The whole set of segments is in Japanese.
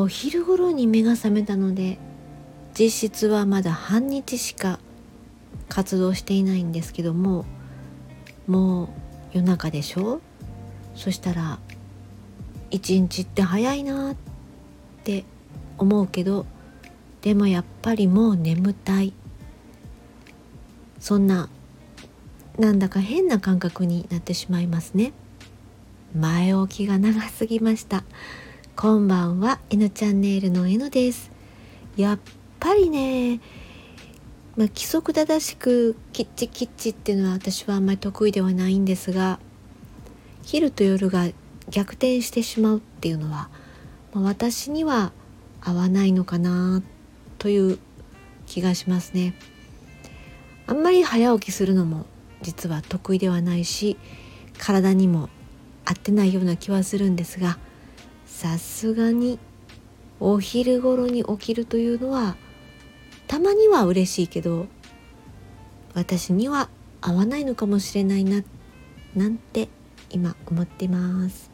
お昼頃に目が覚めたので実質はまだ半日しか活動していないんですけどももう夜中でしょ？そしたら一日って早いなって思うけどでもやっぱりもう眠たい。そんななんだか変な感覚になってしまいますね。前置きが長すぎました。こんばんは N チャンネルの N ですやっぱりねまあ、規則正しくキッチキッチっていうのは私はあんまり得意ではないんですが昼と夜が逆転してしまうっていうのは、まあ、私には合わないのかなという気がしますね。あんまり早起きするのも実は得意ではないし体にも合ってないような気はするんですがさすがにお昼頃に起きるというのはたまには嬉しいけど私には合わないのかもしれないななんて今思ってます。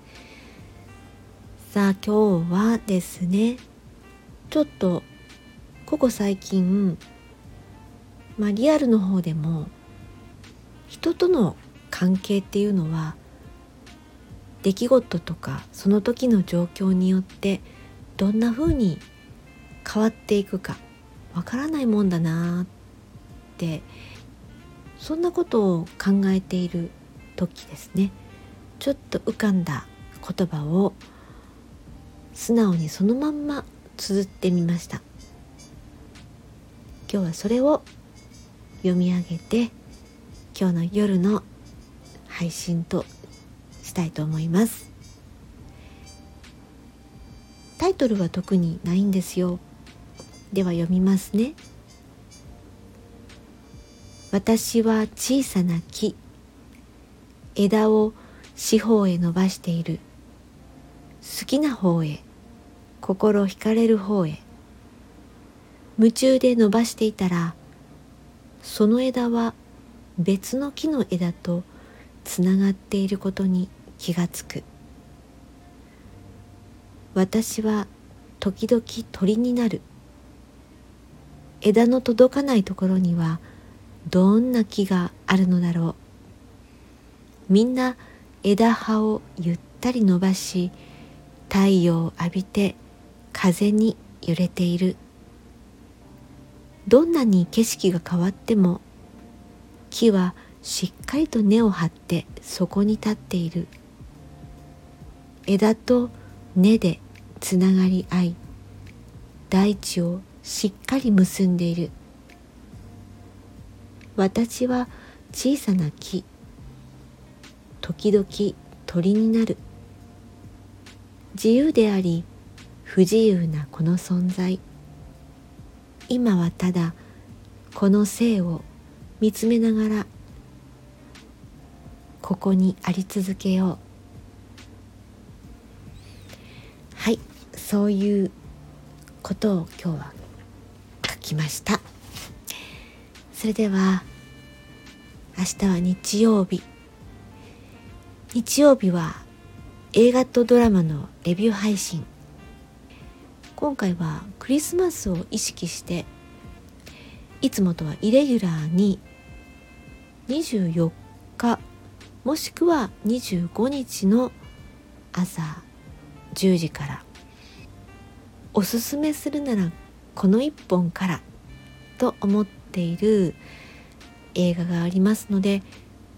さあ今日はですねちょっとここ最近まあリアルの方でも人との関係っていうのは出来事とかその時の状況によってどんな風に変わっていくかわからないもんだなってそんなことを考えている時ですね。ちょっと浮かんだ言葉を素直にそのまんま綴ってみました。今日はそれを読み上げて今日の夜の配信としたいと思います。タイトルは特にないんですよ。では読みますね。私は小さな木。枝を四方へ伸ばしている。好きな方へ。心惹かれる方へ。夢中で伸ばしていたらその枝は別の木の枝とつながっていることに気がつく。私は時々鳥になる。枝の届かないところにはどんな木があるのだろう。みんな枝葉をゆったり伸ばし太陽を浴びて風に揺れている。どんなに景色が変わっても木はしっかりと根を張ってそこに立っている。枝と根でつながり合い大地をしっかり結んでいる。私は小さな木時々鳥になる。自由であり不自由なこの存在。今はただこの生を見つめながらここにあり続けよう。そういうことを今日は書きました。それでは明日は日曜日。日曜日は映画とドラマのレビュー配信。今回はクリスマスを意識していつもとはイレギュラーに24日もしくは25日の朝10時からおすすめするならこの一本からと思っている映画がありますので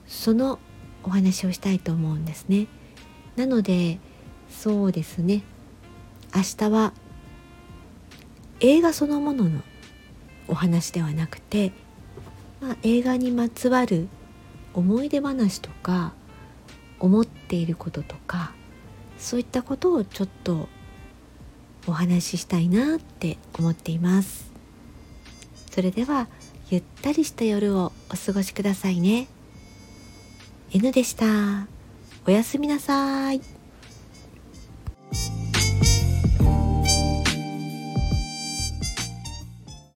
そのお話をしたいと思うんですね。なのでそうですね。明日は映画そのもののお話ではなくて、まあ、映画にまつわる思い出話とか思っていることとかそういったことをちょっとお話ししたいなって思っています。それではゆったりした夜をお過ごしくださいね。N でした。おやすみなさい。